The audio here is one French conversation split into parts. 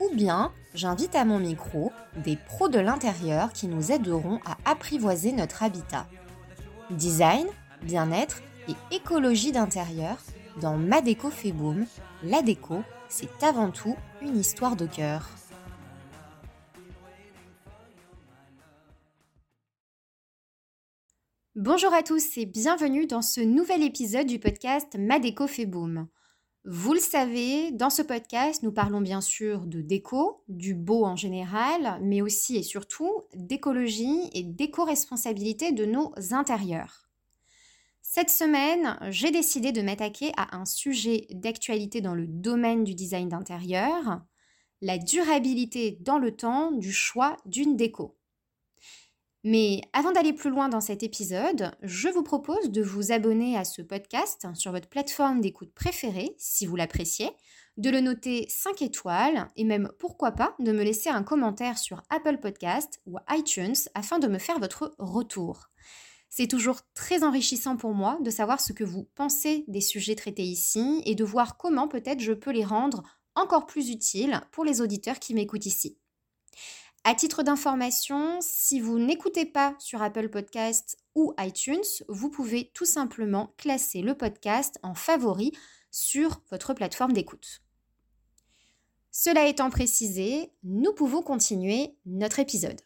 Ou bien, j'invite à mon micro des pros de l'intérieur qui nous aideront à apprivoiser notre habitat. Design, bien-être et écologie d'intérieur, dans Ma déco fait boom, la déco, c'est avant tout une histoire de cœur. Bonjour à tous et bienvenue dans ce nouvel épisode du podcast Ma déco fait boom. Vous le savez, dans ce podcast, nous parlons bien sûr de déco, du beau en général, mais aussi et surtout d'écologie et d'éco-responsabilité de nos intérieurs. Cette semaine, j'ai décidé de m'attaquer à un sujet d'actualité dans le domaine du design d'intérieur, la durabilité dans le temps du choix d'une déco. Mais avant d'aller plus loin dans cet épisode, je vous propose de vous abonner à ce podcast sur votre plateforme d'écoute préférée si vous l'appréciez, de le noter 5 étoiles et même pourquoi pas de me laisser un commentaire sur Apple Podcast ou iTunes afin de me faire votre retour. C'est toujours très enrichissant pour moi de savoir ce que vous pensez des sujets traités ici et de voir comment peut-être je peux les rendre encore plus utiles pour les auditeurs qui m'écoutent ici. À titre d'information, si vous n'écoutez pas sur Apple Podcast ou iTunes, vous pouvez tout simplement classer le podcast en favori sur votre plateforme d'écoute. Cela étant précisé, nous pouvons continuer notre épisode.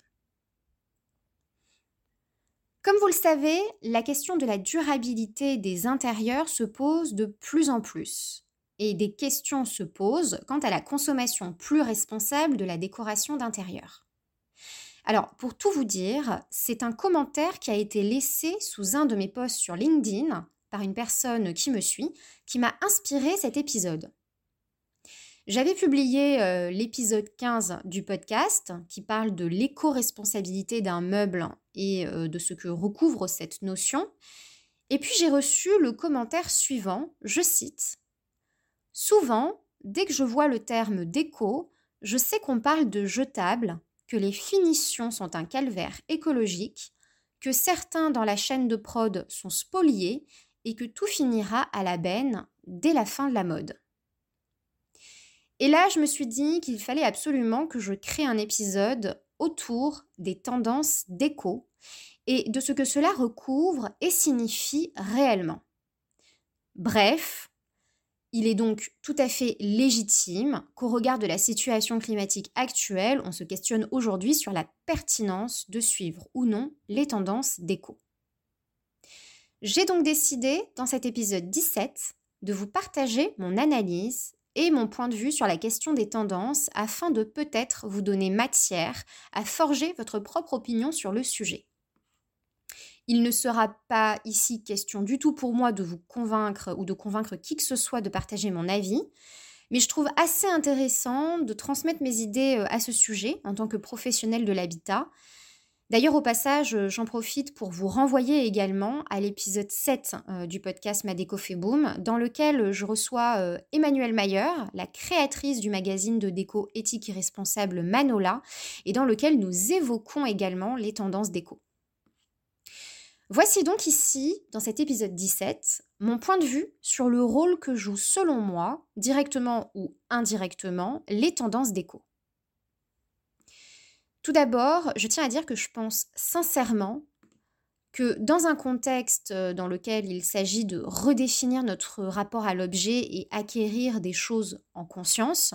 Comme vous le savez, la question de la durabilité des intérieurs se pose de plus en plus et des questions se posent quant à la consommation plus responsable de la décoration d'intérieur. Alors, pour tout vous dire, c'est un commentaire qui a été laissé sous un de mes posts sur LinkedIn par une personne qui me suit, qui m'a inspiré cet épisode. J'avais publié euh, l'épisode 15 du podcast qui parle de l'éco-responsabilité d'un meuble et euh, de ce que recouvre cette notion. Et puis j'ai reçu le commentaire suivant, je cite Souvent, dès que je vois le terme déco, je sais qu'on parle de jetable que les finitions sont un calvaire écologique, que certains dans la chaîne de prod sont spoliés et que tout finira à la benne dès la fin de la mode. Et là, je me suis dit qu'il fallait absolument que je crée un épisode autour des tendances déco et de ce que cela recouvre et signifie réellement. Bref, il est donc tout à fait légitime qu'au regard de la situation climatique actuelle, on se questionne aujourd'hui sur la pertinence de suivre ou non les tendances d'éco. J'ai donc décidé, dans cet épisode 17, de vous partager mon analyse et mon point de vue sur la question des tendances afin de peut-être vous donner matière à forger votre propre opinion sur le sujet. Il ne sera pas ici question du tout pour moi de vous convaincre ou de convaincre qui que ce soit de partager mon avis, mais je trouve assez intéressant de transmettre mes idées euh, à ce sujet en tant que professionnel de l'habitat. D'ailleurs, au passage, euh, j'en profite pour vous renvoyer également à l'épisode 7 euh, du podcast Madeco fait boom, dans lequel je reçois Emmanuelle Mayer, la créatrice du magazine de déco éthique et responsable Manola, et dans lequel nous évoquons également les tendances déco. Voici donc ici, dans cet épisode 17, mon point de vue sur le rôle que jouent selon moi, directement ou indirectement, les tendances d'écho. Tout d'abord, je tiens à dire que je pense sincèrement que dans un contexte dans lequel il s'agit de redéfinir notre rapport à l'objet et acquérir des choses en conscience,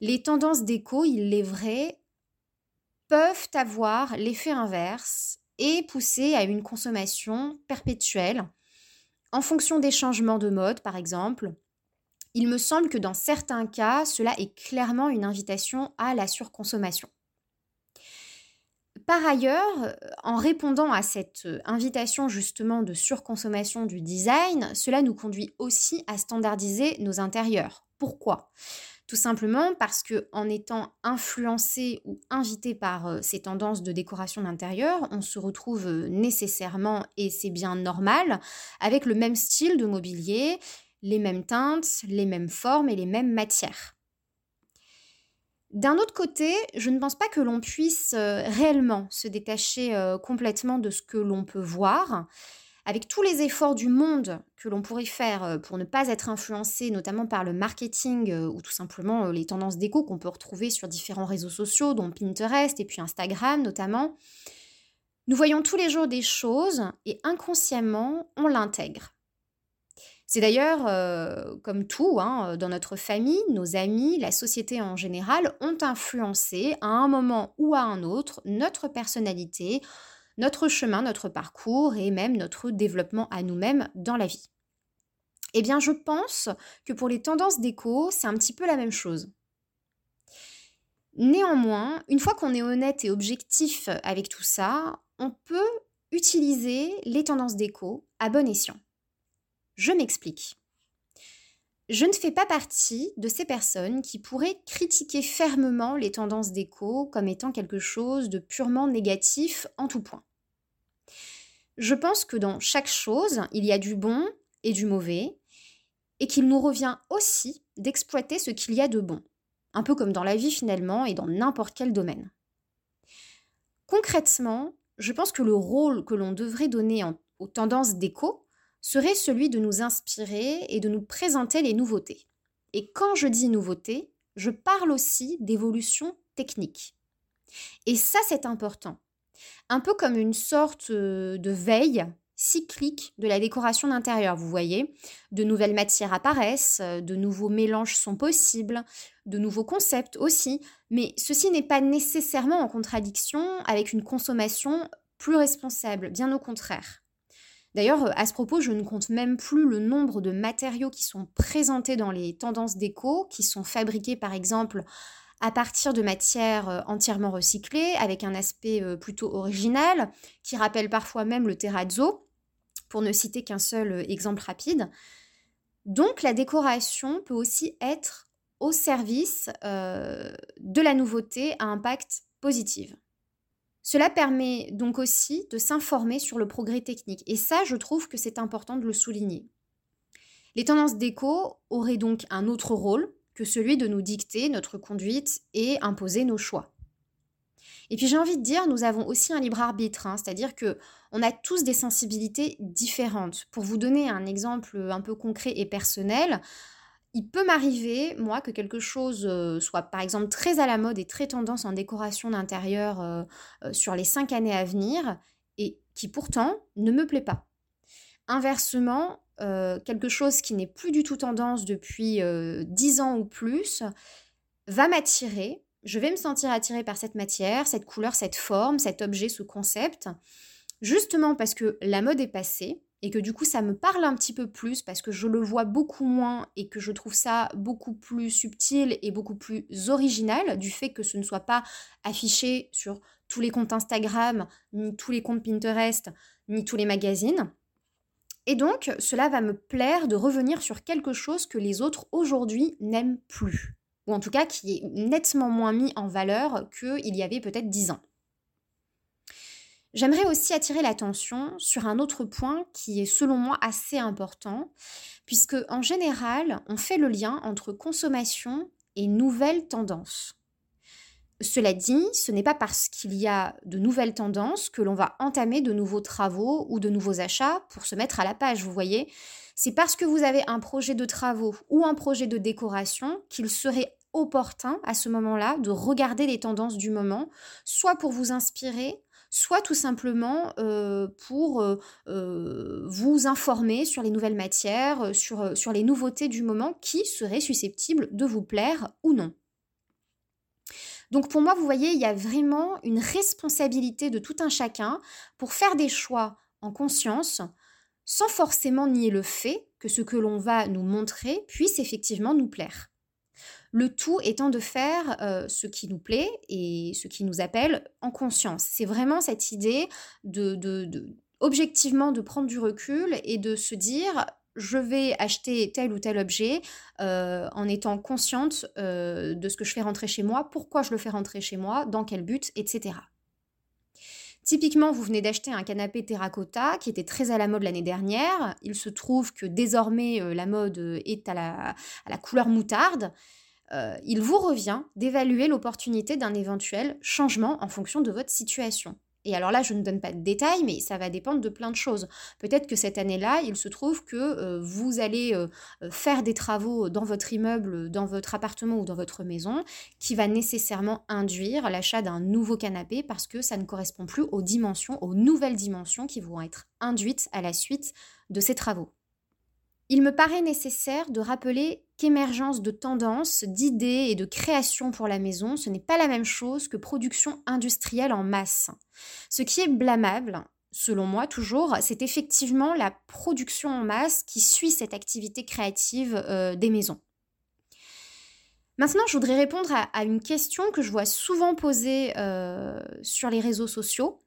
les tendances d'écho, il est vrai, peuvent avoir l'effet inverse et pousser à une consommation perpétuelle en fonction des changements de mode, par exemple. Il me semble que dans certains cas, cela est clairement une invitation à la surconsommation. Par ailleurs, en répondant à cette invitation justement de surconsommation du design, cela nous conduit aussi à standardiser nos intérieurs. Pourquoi? Tout simplement parce que en étant influencé ou invité par euh, ces tendances de décoration d'intérieur, on se retrouve euh, nécessairement, et c'est bien normal, avec le même style de mobilier, les mêmes teintes, les mêmes formes et les mêmes matières. D'un autre côté, je ne pense pas que l'on puisse euh, réellement se détacher complètement de ce que l'on peut voir avec tous les efforts du monde que l'on pourrait faire euh, pour ne pas être influencé, notamment par le marketing euh, ou tout simplement euh, les tendances d'écho qu'on peut retrouver sur différents réseaux sociaux, dont Pinterest et puis Instagram notamment, nous voyons tous les jours des choses et inconsciemment, on l'intègre. C'est d'ailleurs, comme tout, hein, dans notre famille, nos amis, la société en général, ont influencé à un moment ou à un autre notre personnalité, notre chemin, notre parcours et même notre développement à nous-mêmes dans la vie. Eh bien, je pense que pour les tendances d'écho, c'est un petit peu la même chose. Néanmoins, une fois qu'on est honnête et objectif avec tout ça, on peut utiliser les tendances d'écho à bon escient. Je m'explique. Je ne fais pas partie de ces personnes qui pourraient critiquer fermement les tendances d'écho comme étant quelque chose de purement négatif en tout point. Je pense que dans chaque chose, il y a du bon et du mauvais, et qu'il nous revient aussi d'exploiter ce qu'il y a de bon, un peu comme dans la vie finalement et dans n'importe quel domaine. Concrètement, je pense que le rôle que l'on devrait donner aux tendances d'écho serait celui de nous inspirer et de nous présenter les nouveautés. Et quand je dis nouveautés, je parle aussi d'évolution technique. Et ça, c'est important. Un peu comme une sorte euh, de veille cyclique de la décoration d'intérieur, vous voyez. De nouvelles matières apparaissent, euh, de nouveaux mélanges sont possibles, de nouveaux concepts aussi, mais ceci n'est pas nécessairement en contradiction avec une consommation plus responsable, bien au contraire. D'ailleurs, à ce propos, je ne compte même plus le nombre de matériaux qui sont présentés dans les tendances déco, qui sont fabriqués par exemple à partir de matières euh, entièrement recyclées, avec un aspect euh, plutôt original, qui rappelle parfois même le terrazzo, pour ne citer qu'un seul euh, exemple rapide. Donc la décoration peut aussi être au service de la nouveauté à impact positif. Cela permet donc aussi de s'informer sur le progrès technique. Et ça, je trouve que c'est important de le souligner. Les tendances d'éco auraient donc un autre rôle que celui de nous dicter notre conduite et imposer nos choix. Et puis j'ai envie de dire, nous avons aussi un libre arbitre, hein, c'est-à-dire que on a tous des sensibilités différentes. Pour vous donner un exemple un peu concret et personnel, il peut m'arriver, moi, que quelque chose euh, soit par exemple très à la mode et très tendance en décoration d'intérieur euh, euh, sur les cinq années à venir et qui pourtant ne me plaît pas. Inversement, quelque chose qui n'est plus du tout tendance depuis dix ans ou plus va m'attirer. Je vais me sentir attirée par cette matière, cette couleur, cette forme, cet objet, ce concept, justement parce que la mode est passée, et que du coup ça me parle un petit peu plus parce que je le vois beaucoup moins et que je trouve ça beaucoup plus subtil et beaucoup plus original du fait que ce ne soit pas affiché sur tous les comptes Instagram, ni tous les comptes Pinterest, ni tous les magazines. Et donc cela va me plaire de revenir sur quelque chose que les autres aujourd'hui n'aiment plus, ou en tout cas qui est nettement moins mis en valeur qu'il y avait peut-être dix ans. J'aimerais aussi attirer l'attention sur un autre point qui est selon moi assez important, puisque en général, on fait le lien entre consommation et nouvelles tendances. Cela dit, ce n'est pas parce qu'il y a de nouvelles tendances que l'on va entamer de nouveaux travaux ou de nouveaux achats pour se mettre à la page, vous voyez. C'est parce que vous avez un projet de travaux ou un projet de décoration qu'il serait opportun à ce moment-là de regarder les tendances du moment, soit pour vous inspirer, soit tout simplement pour vous informer sur les nouvelles matières, sur, sur les nouveautés du moment qui seraient susceptibles de vous plaire ou non. Donc pour moi, vous voyez, il y a vraiment une responsabilité de tout un chacun pour faire des choix en conscience, sans forcément nier le fait que ce que l'on va nous montrer puisse effectivement nous plaire. Le tout étant de faire euh, ce qui nous plaît et ce qui nous appelle en conscience. C'est vraiment cette idée de, objectivement de prendre du recul et de se dire je vais acheter tel ou tel objet euh, en étant consciente euh, de ce que je fais rentrer chez moi, pourquoi je le fais rentrer chez moi, dans quel but, etc. Typiquement, vous venez d'acheter un canapé terracotta qui était très à la mode l'année dernière. Il se trouve que désormais la mode est à la couleur moutarde. Il vous revient d'évaluer l'opportunité d'un éventuel changement en fonction de votre situation. Et alors là, je ne donne pas de détails, mais ça va dépendre de plein de choses. Peut-être que cette année-là, il se trouve que euh, vous allez euh, euh, faire des travaux dans votre immeuble, dans votre appartement ou dans votre maison, qui va nécessairement induire l'achat d'un nouveau canapé parce que ça ne correspond plus aux dimensions, aux nouvelles dimensions qui vont être induites à la suite de ces travaux. Il me paraît nécessaire de rappeler qu'émergence de tendances, d'idées et de créations pour la maison, ce n'est pas la même chose que production industrielle en masse. Ce qui est blâmable, selon moi toujours, c'est effectivement la production en masse qui suit cette activité créative euh, des maisons. Maintenant, je voudrais répondre à, une question que je vois souvent posée euh, sur les réseaux sociaux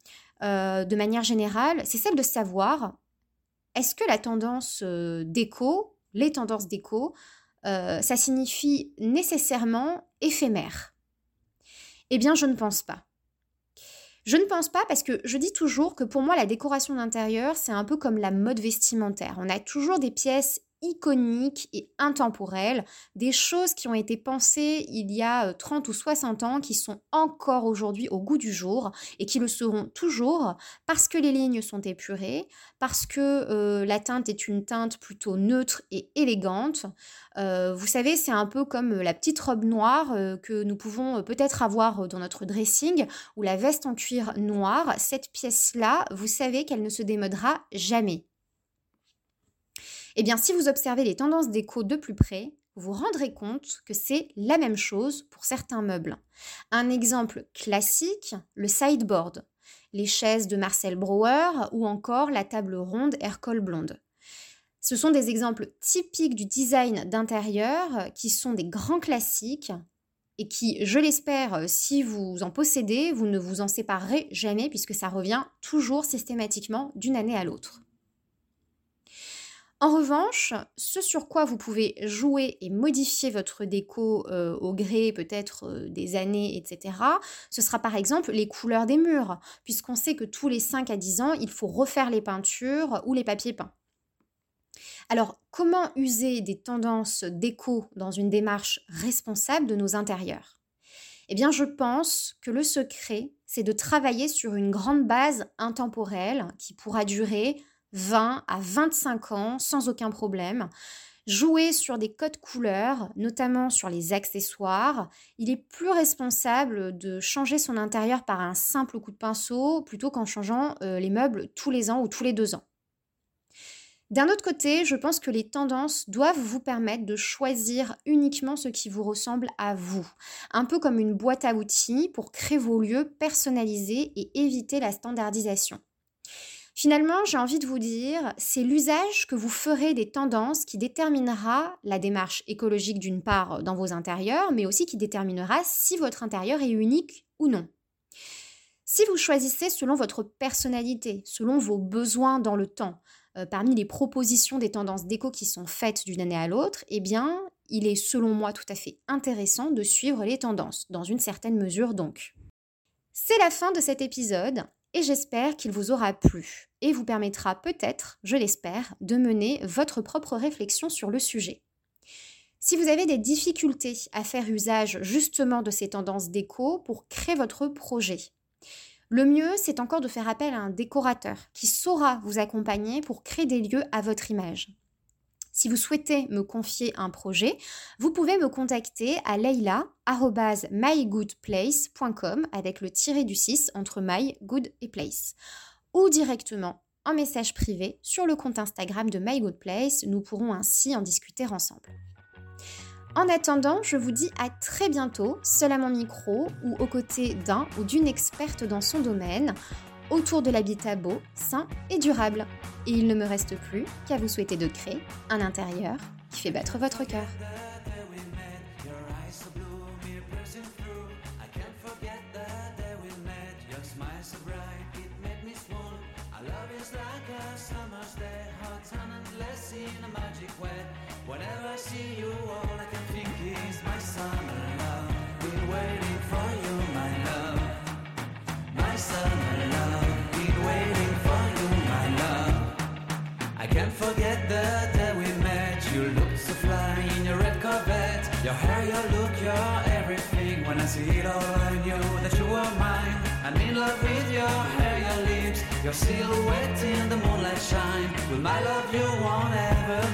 euh, de manière générale, c'est celle de savoir est-ce que la tendance euh, déco, les tendances déco, euh, ça signifie nécessairement éphémère? Eh bien, je ne pense pas. Je ne pense pas parce que je dis toujours que pour moi, la décoration d'intérieur, c'est un peu comme la mode vestimentaire. On a toujours des pièces iconiques et intemporelles, des choses qui ont été pensées il y a 30 euh, ou 60 ans, qui sont encore aujourd'hui au goût du jour et qui le seront toujours parce que les lignes sont épurées, parce que euh, la teinte est une teinte plutôt neutre et élégante. Euh, vous savez, c'est un peu comme la petite robe noire que nous pouvons peut-être avoir dans notre dressing ou la veste en cuir noir. Cette pièce-là, vous savez qu'elle ne se démodera jamais. Eh bien, si vous observez les tendances déco de plus près, vous vous rendrez compte que c'est la même chose pour certains meubles. Un exemple classique, le sideboard, les chaises de Marcel Brouwer ou encore la table ronde Hercole Blonde. Ce sont des exemples typiques du design d'intérieur qui sont des grands classiques et qui, je l'espère, si vous en possédez, vous ne vous en séparerez jamais puisque ça revient toujours systématiquement d'une année à l'autre. En revanche, ce sur quoi vous pouvez jouer et modifier votre déco euh, au gré peut-être euh, des années, etc., ce sera par exemple les couleurs des murs, puisqu'on sait que tous les 5 à 10 ans, il faut refaire les peintures ou les papiers peints. Alors, comment user des tendances déco dans une démarche responsable de nos intérieurs? Eh bien, je pense que le secret, c'est de travailler sur une grande base intemporelle qui pourra durer 20 à 25 ans sans aucun problème. Jouer sur des codes couleurs, notamment sur les accessoires, il est plus responsable de changer son intérieur par un simple coup de pinceau plutôt qu'en changeant euh, les meubles tous les ans ou tous les deux ans. D'un autre côté, je pense que les tendances doivent vous permettre de choisir uniquement ce qui vous ressemble à vous, un peu comme une boîte à outils pour créer vos lieux personnalisés et éviter la standardisation. Finalement, j'ai envie de vous dire, c'est l'usage que vous ferez des tendances qui déterminera la démarche écologique d'une part dans vos intérieurs, mais aussi qui déterminera si votre intérieur est unique ou non. Si vous choisissez selon votre personnalité, selon vos besoins dans le temps, euh, parmi les propositions des tendances déco qui sont faites d'une année à l'autre, eh bien, il est selon moi tout à fait intéressant de suivre les tendances, dans une certaine mesure donc. C'est la fin de cet épisode et j'espère qu'il vous aura plu et vous permettra peut-être, je l'espère, de mener votre propre réflexion sur le sujet. Si vous avez des difficultés à faire usage justement de ces tendances déco pour créer votre projet, le mieux, c'est encore de faire appel à un décorateur qui saura vous accompagner pour créer des lieux à votre image. Si vous souhaitez me confier un projet, vous pouvez me contacter à leila.mygoodplace.com avec le tiré du 6 entre my, good et place. Ou directement en message privé sur le compte Instagram de mygoodplace. Nous pourrons ainsi en discuter ensemble. En attendant, je vous dis à très bientôt, seul à mon micro ou aux côtés d'un ou d'une experte dans son domaine autour de l'habitat beau, sain et durable. Et il ne me reste plus qu'à vous souhaiter de créer un intérieur qui fait battre votre cœur. Your red Corvette. Your hair, your look, your everything. When I see it all, I knew that you were mine. I'm in love with your hair, your lips, your silhouette in the moonlight shine. With my love, you won't ever